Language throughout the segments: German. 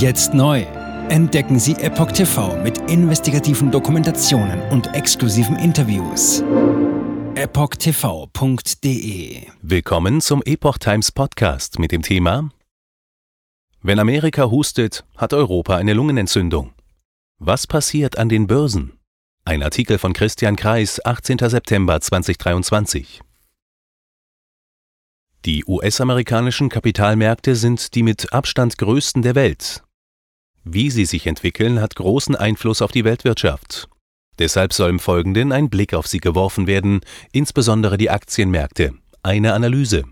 Jetzt neu. Entdecken Sie Epoch TV mit investigativen Dokumentationen und exklusiven Interviews. EpochTV.de Willkommen zum Epoch Times Podcast mit dem Thema Wenn Amerika hustet, hat Europa eine Lungenentzündung. Was passiert an den Börsen? Ein Artikel von Christian Kreis, 18. September 2023. Die US-amerikanischen Kapitalmärkte sind die mit Abstand größten der Welt. Wie sie sich entwickeln, hat großen Einfluss auf die Weltwirtschaft. Deshalb soll im Folgenden ein Blick auf sie geworfen werden, insbesondere die Aktienmärkte. Eine Analyse.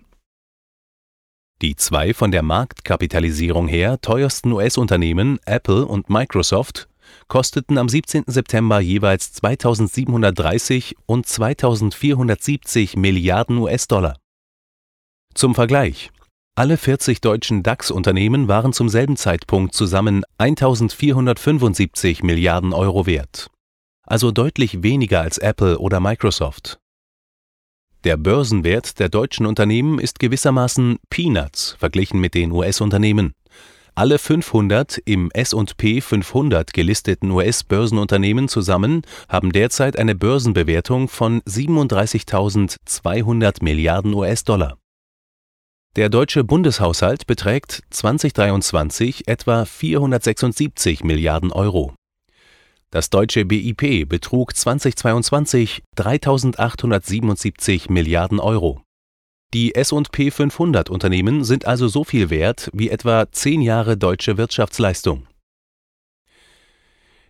Die zwei von der Marktkapitalisierung her teuersten US-Unternehmen, Apple und Microsoft, kosteten am 17. September jeweils 2730 und 2470 Milliarden US-Dollar. Zum Vergleich. Alle 40 deutschen DAX-Unternehmen waren zum selben Zeitpunkt zusammen 1475 Milliarden Euro wert. Also deutlich weniger als Apple oder Microsoft. Der Börsenwert der deutschen Unternehmen ist gewissermaßen Peanuts verglichen mit den US-Unternehmen. Alle 500 im S&P 500 gelisteten US-Börsenunternehmen zusammen haben derzeit eine Börsenbewertung von 37.200 Milliarden US-Dollar. Der deutsche Bundeshaushalt beträgt 2023 etwa 476 Milliarden Euro. Das deutsche BIP betrug 2022 3.877 Milliarden Euro. Die S&P 500 Unternehmen sind also so viel wert wie etwa zehn Jahre deutsche Wirtschaftsleistung.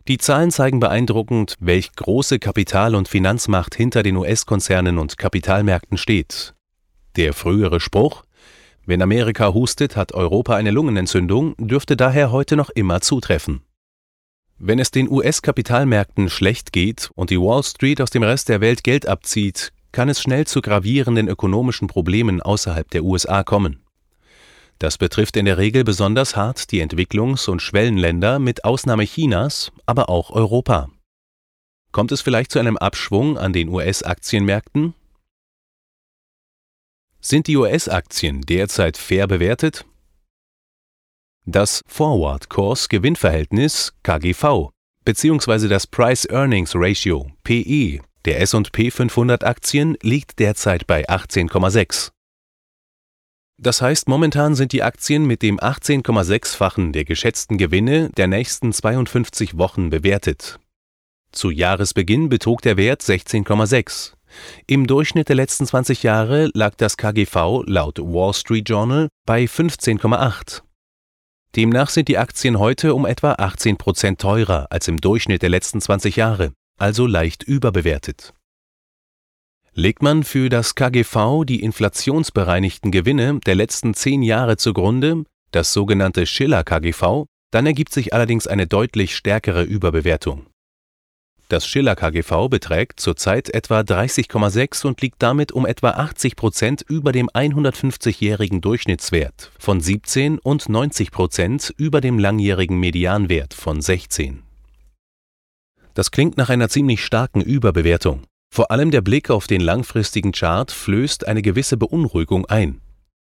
Die Zahlen zeigen beeindruckend, welch große Kapital- und Finanzmacht hinter den US-Konzernen und Kapitalmärkten steht. Der frühere Spruch wenn Amerika hustet, hat Europa eine Lungenentzündung, dürfte daher heute noch immer zutreffen. Wenn es den US-Kapitalmärkten schlecht geht und die Wall Street aus dem Rest der Welt Geld abzieht, kann es schnell zu gravierenden ökonomischen Problemen außerhalb der USA kommen. Das betrifft in der Regel besonders hart die Entwicklungs- und Schwellenländer mit Ausnahme Chinas, aber auch Europa. Kommt es vielleicht zu einem Abschwung an den US-Aktienmärkten? Sind die US-Aktien derzeit fair bewertet? Das Forward Course Gewinnverhältnis KGV bzw. das Price Earnings Ratio PE der S&P 500 Aktien liegt derzeit bei 18,6. Das heißt, momentan sind die Aktien mit dem 18,6-fachen der geschätzten Gewinne der nächsten 52 Wochen bewertet. Zu Jahresbeginn betrug der Wert 16,6. Im Durchschnitt der letzten 20 Jahre lag das KGV laut Wall Street Journal bei 15,8. Demnach sind die Aktien heute um etwa 18 Prozent teurer als im Durchschnitt der letzten 20 Jahre, also leicht überbewertet. Legt man für das KGV die inflationsbereinigten Gewinne der letzten 10 Jahre zugrunde, das sogenannte Schiller KGV, dann ergibt sich allerdings eine deutlich stärkere Überbewertung. Das Schiller KGV beträgt zurzeit etwa 30,6 und liegt damit um etwa 80 Prozent über dem 150-jährigen Durchschnittswert von 17 und 90 Prozent über dem langjährigen Medianwert von 16. Das klingt nach einer ziemlich starken Überbewertung. Vor allem der Blick auf den langfristigen Chart flößt eine gewisse Beunruhigung ein.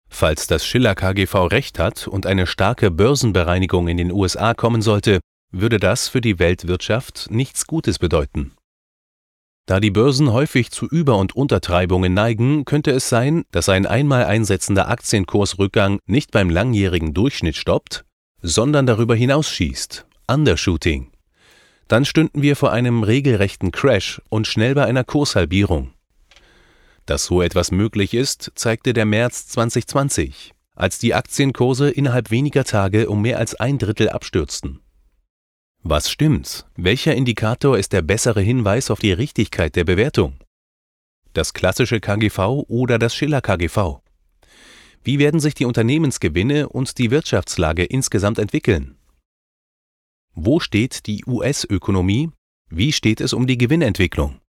Falls das Schiller KGV recht hat und eine starke Börsenbereinigung in den USA kommen sollte, würde das für die Weltwirtschaft nichts Gutes bedeuten. Da die Börsen häufig zu Über- und Untertreibungen neigen, könnte es sein, dass ein einmal einsetzender Aktienkursrückgang nicht beim langjährigen Durchschnitt stoppt, sondern darüber hinausschießt, Undershooting. Dann stünden wir vor einem regelrechten Crash und schnell bei einer Kurshalbierung. Dass so etwas möglich ist, zeigte der März 2020, als die Aktienkurse innerhalb weniger Tage um mehr als ein Drittel abstürzten. Was stimmt? Welcher Indikator ist der bessere Hinweis auf die Richtigkeit der Bewertung? Das klassische KGV oder das Schiller KGV? Wie werden sich die Unternehmensgewinne und die Wirtschaftslage insgesamt entwickeln? Wo steht die US-Ökonomie? Wie steht es um die Gewinnentwicklung?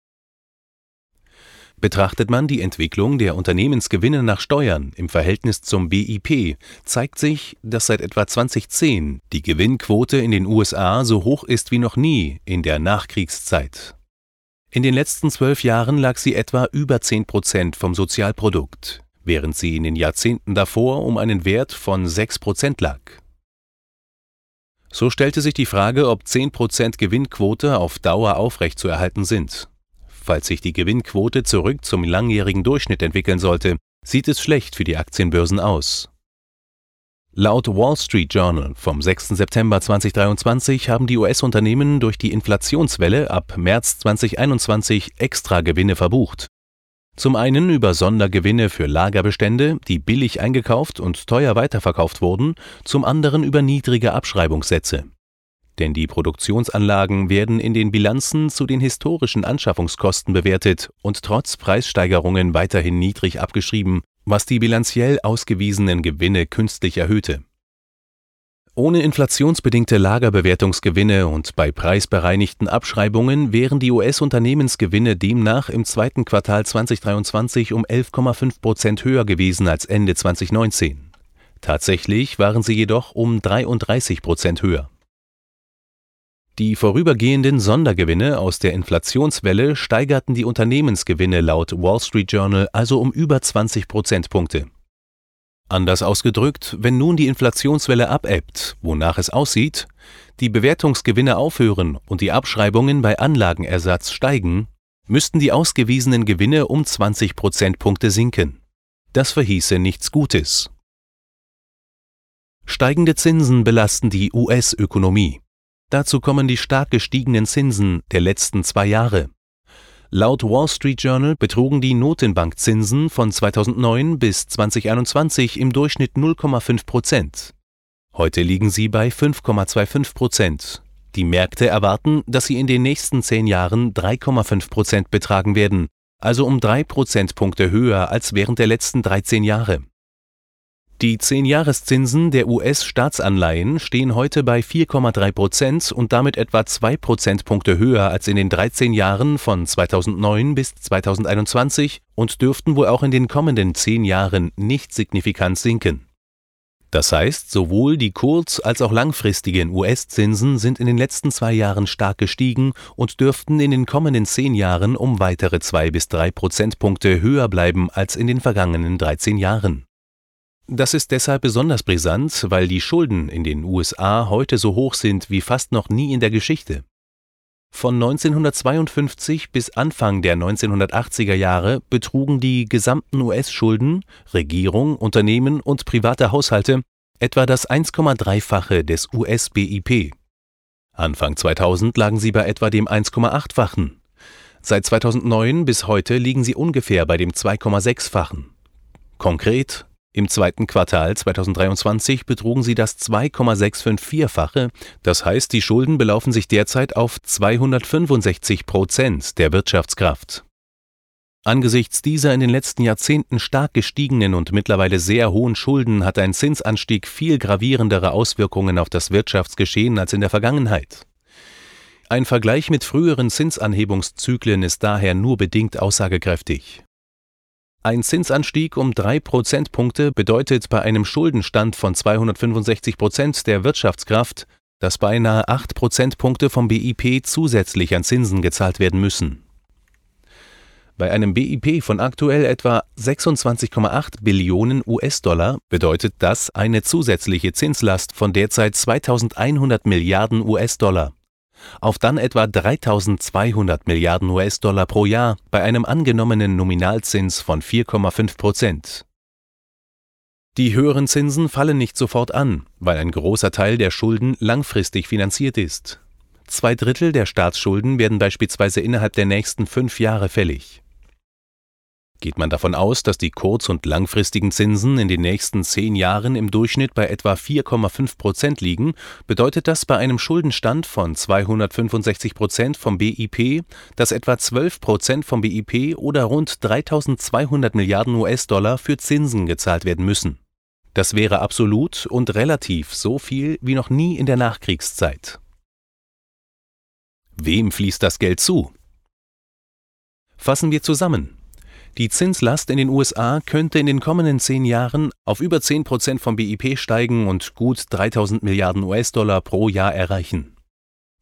Betrachtet man die Entwicklung der Unternehmensgewinne nach Steuern im Verhältnis zum BIP, zeigt sich, dass seit etwa 2010 die Gewinnquote in den USA so hoch ist wie noch nie in der Nachkriegszeit. In den letzten zwölf Jahren lag sie etwa über 10 Prozent vom Sozialprodukt, während sie in den Jahrzehnten davor um einen Wert von 6 Prozent lag. So stellte sich die Frage, ob 10% Gewinnquote auf Dauer aufrechtzuerhalten sind. Falls sich die Gewinnquote zurück zum langjährigen Durchschnitt entwickeln sollte, sieht es schlecht für die Aktienbörsen aus. Laut Wall Street Journal vom 6. September 2023 haben die US-Unternehmen durch die Inflationswelle ab März 2021 extra Gewinne verbucht. Zum einen über Sondergewinne für Lagerbestände, die billig eingekauft und teuer weiterverkauft wurden, zum anderen über niedrige Abschreibungssätze. Denn die Produktionsanlagen werden in den Bilanzen zu den historischen Anschaffungskosten bewertet und trotz Preissteigerungen weiterhin niedrig abgeschrieben, was die bilanziell ausgewiesenen Gewinne künstlich erhöhte. Ohne inflationsbedingte Lagerbewertungsgewinne und bei preisbereinigten Abschreibungen wären die US-Unternehmensgewinne demnach im zweiten Quartal 2023 um 11,5 Prozent höher gewesen als Ende 2019. Tatsächlich waren sie jedoch um 33 Prozent höher. Die vorübergehenden Sondergewinne aus der Inflationswelle steigerten die Unternehmensgewinne laut Wall Street Journal also um über 20 Prozentpunkte. Anders ausgedrückt, wenn nun die Inflationswelle abebbt, wonach es aussieht, die Bewertungsgewinne aufhören und die Abschreibungen bei Anlagenersatz steigen, müssten die ausgewiesenen Gewinne um 20 Prozentpunkte sinken. Das verhieße nichts Gutes. Steigende Zinsen belasten die US-Ökonomie. Dazu kommen die stark gestiegenen Zinsen der letzten zwei Jahre. Laut Wall Street Journal betrugen die Notenbankzinsen von 2009 bis 2021 im Durchschnitt 0,5 Prozent. Heute liegen sie bei 5,25 Prozent. Die Märkte erwarten, dass sie in den nächsten zehn Jahren 3,5 Prozent betragen werden, also um drei Prozentpunkte höher als während der letzten 13 Jahre. Die 10-Jahreszinsen der US-Staatsanleihen stehen heute bei 4,3 Prozent und damit etwa zwei Prozentpunkte höher als in den 13 Jahren von 2009 bis 2021 und dürften wohl auch in den kommenden 10 Jahren nicht signifikant sinken. Das heißt, sowohl die kurz- als auch langfristigen US-Zinsen sind in den letzten zwei Jahren stark gestiegen und dürften in den kommenden 10 Jahren um weitere zwei bis drei Prozentpunkte höher bleiben als in den vergangenen 13 Jahren. Das ist deshalb besonders brisant, weil die Schulden in den USA heute so hoch sind wie fast noch nie in der Geschichte. Von 1952 bis Anfang der 1980er Jahre betrugen die gesamten US-Schulden, Regierung, Unternehmen und private Haushalte etwa das 1,3-fache des US-BIP. Anfang 2000 lagen sie bei etwa dem 1,8-fachen. Seit 2009 bis heute liegen sie ungefähr bei dem 2,6-fachen. Konkret im zweiten Quartal 2023 betrugen sie das 2,654-fache, das heißt, die Schulden belaufen sich derzeit auf 265 Prozent der Wirtschaftskraft. Angesichts dieser in den letzten Jahrzehnten stark gestiegenen und mittlerweile sehr hohen Schulden hat ein Zinsanstieg viel gravierendere Auswirkungen auf das Wirtschaftsgeschehen als in der Vergangenheit. Ein Vergleich mit früheren Zinsanhebungszyklen ist daher nur bedingt aussagekräftig. Ein Zinsanstieg um drei Prozentpunkte bedeutet bei einem Schuldenstand von 265 Prozent der Wirtschaftskraft, dass beinahe acht Prozentpunkte vom BIP zusätzlich an Zinsen gezahlt werden müssen. Bei einem BIP von aktuell etwa 26,8 Billionen US-Dollar bedeutet das eine zusätzliche Zinslast von derzeit 2100 Milliarden US-Dollar auf dann etwa 3200 Milliarden US-Dollar pro Jahr bei einem angenommenen Nominalzins von 4,5 Prozent. Die höheren Zinsen fallen nicht sofort an, weil ein großer Teil der Schulden langfristig finanziert ist. Zwei Drittel der Staatsschulden werden beispielsweise innerhalb der nächsten fünf Jahre fällig. Geht man davon aus, dass die kurz- und langfristigen Zinsen in den nächsten zehn Jahren im Durchschnitt bei etwa 4,5 Prozent liegen, bedeutet das bei einem Schuldenstand von 265 Prozent vom BIP, dass etwa 12 Prozent vom BIP oder rund 3200 Milliarden US-Dollar für Zinsen gezahlt werden müssen. Das wäre absolut und relativ so viel wie noch nie in der Nachkriegszeit. Wem fließt das Geld zu? Fassen wir zusammen. Die Zinslast in den USA könnte in den kommenden zehn Jahren auf über 10 Prozent vom BIP steigen und gut 3000 Milliarden US-Dollar pro Jahr erreichen.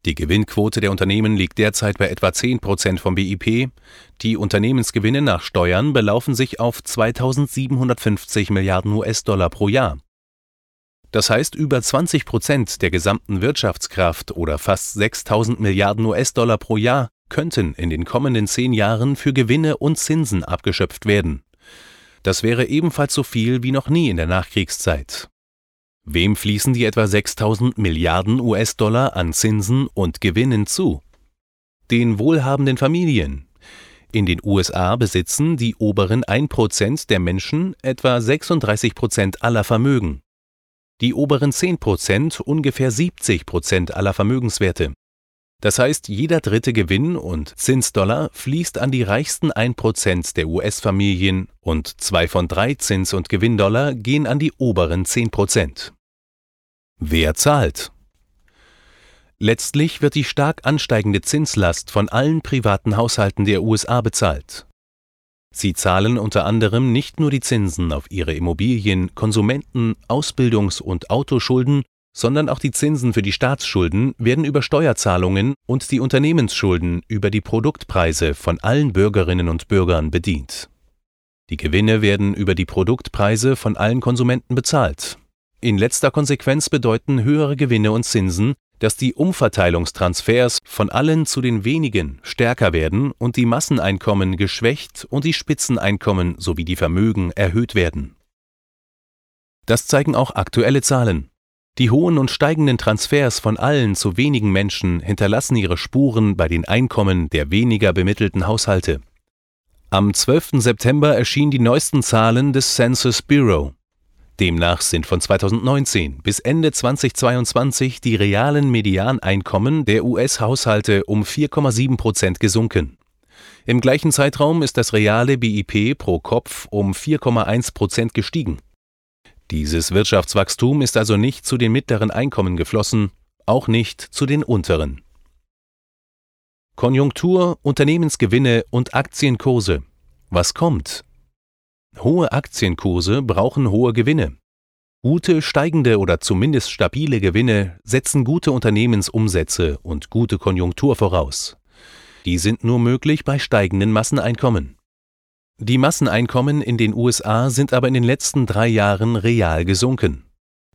Die Gewinnquote der Unternehmen liegt derzeit bei etwa 10 Prozent vom BIP. Die Unternehmensgewinne nach Steuern belaufen sich auf 2750 Milliarden US-Dollar pro Jahr. Das heißt, über 20 Prozent der gesamten Wirtschaftskraft oder fast 6000 Milliarden US-Dollar pro Jahr könnten in den kommenden zehn Jahren für Gewinne und Zinsen abgeschöpft werden. Das wäre ebenfalls so viel wie noch nie in der Nachkriegszeit. Wem fließen die etwa 6000 Milliarden US-Dollar an Zinsen und Gewinnen zu? Den wohlhabenden Familien. In den USA besitzen die oberen 1% der Menschen etwa 36% aller Vermögen. Die oberen 10% ungefähr 70% aller Vermögenswerte. Das heißt, jeder dritte Gewinn und Zinsdollar fließt an die reichsten 1% der US-Familien und zwei von drei Zins- und Gewinndollar gehen an die oberen 10%. Wer zahlt? Letztlich wird die stark ansteigende Zinslast von allen privaten Haushalten der USA bezahlt. Sie zahlen unter anderem nicht nur die Zinsen auf ihre Immobilien, Konsumenten, Ausbildungs- und Autoschulden, sondern auch die Zinsen für die Staatsschulden werden über Steuerzahlungen und die Unternehmensschulden über die Produktpreise von allen Bürgerinnen und Bürgern bedient. Die Gewinne werden über die Produktpreise von allen Konsumenten bezahlt. In letzter Konsequenz bedeuten höhere Gewinne und Zinsen, dass die Umverteilungstransfers von allen zu den wenigen stärker werden und die Masseneinkommen geschwächt und die Spitzeneinkommen sowie die Vermögen erhöht werden. Das zeigen auch aktuelle Zahlen. Die hohen und steigenden Transfers von allen zu wenigen Menschen hinterlassen ihre Spuren bei den Einkommen der weniger bemittelten Haushalte. Am 12. September erschienen die neuesten Zahlen des Census Bureau. Demnach sind von 2019 bis Ende 2022 die realen Medianeinkommen der US-Haushalte um 4,7 Prozent gesunken. Im gleichen Zeitraum ist das reale BIP pro Kopf um 4,1 Prozent gestiegen. Dieses Wirtschaftswachstum ist also nicht zu den mittleren Einkommen geflossen, auch nicht zu den unteren. Konjunktur, Unternehmensgewinne und Aktienkurse. Was kommt? Hohe Aktienkurse brauchen hohe Gewinne. Gute, steigende oder zumindest stabile Gewinne setzen gute Unternehmensumsätze und gute Konjunktur voraus. Die sind nur möglich bei steigenden Masseneinkommen. Die Masseneinkommen in den USA sind aber in den letzten drei Jahren real gesunken.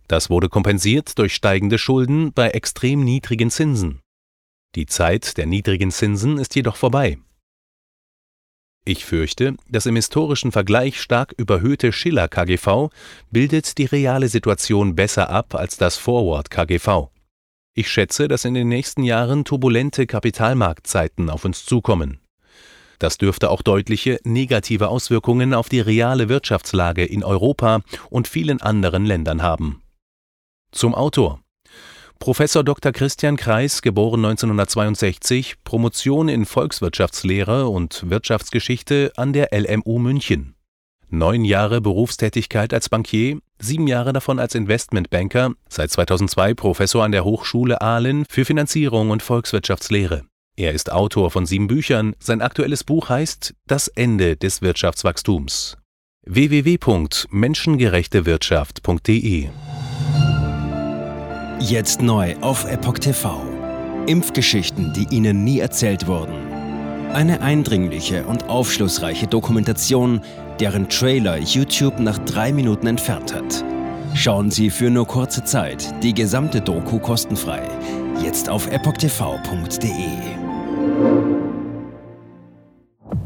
Das wurde kompensiert durch steigende Schulden bei extrem niedrigen Zinsen. Die Zeit der niedrigen Zinsen ist jedoch vorbei. Ich fürchte, das im historischen Vergleich stark überhöhte Schiller KGV bildet die reale Situation besser ab als das Forward KGV. Ich schätze, dass in den nächsten Jahren turbulente Kapitalmarktzeiten auf uns zukommen. Das dürfte auch deutliche negative Auswirkungen auf die reale Wirtschaftslage in Europa und vielen anderen Ländern haben. Zum Autor. Professor Dr. Christian Kreis, geboren 1962, Promotion in Volkswirtschaftslehre und Wirtschaftsgeschichte an der LMU München. Neun Jahre Berufstätigkeit als Bankier, sieben Jahre davon als Investmentbanker, seit 2002 Professor an der Hochschule Aalen für Finanzierung und Volkswirtschaftslehre. Er ist Autor von sieben Büchern. Sein aktuelles Buch heißt Das Ende des Wirtschaftswachstums. www.menschengerechtewirtschaft.de Jetzt neu auf Epoch TV. Impfgeschichten, die Ihnen nie erzählt wurden. Eine eindringliche und aufschlussreiche Dokumentation, deren Trailer YouTube nach drei Minuten entfernt hat. Schauen Sie für nur kurze Zeit die gesamte Doku kostenfrei. Jetzt auf epochtv.de.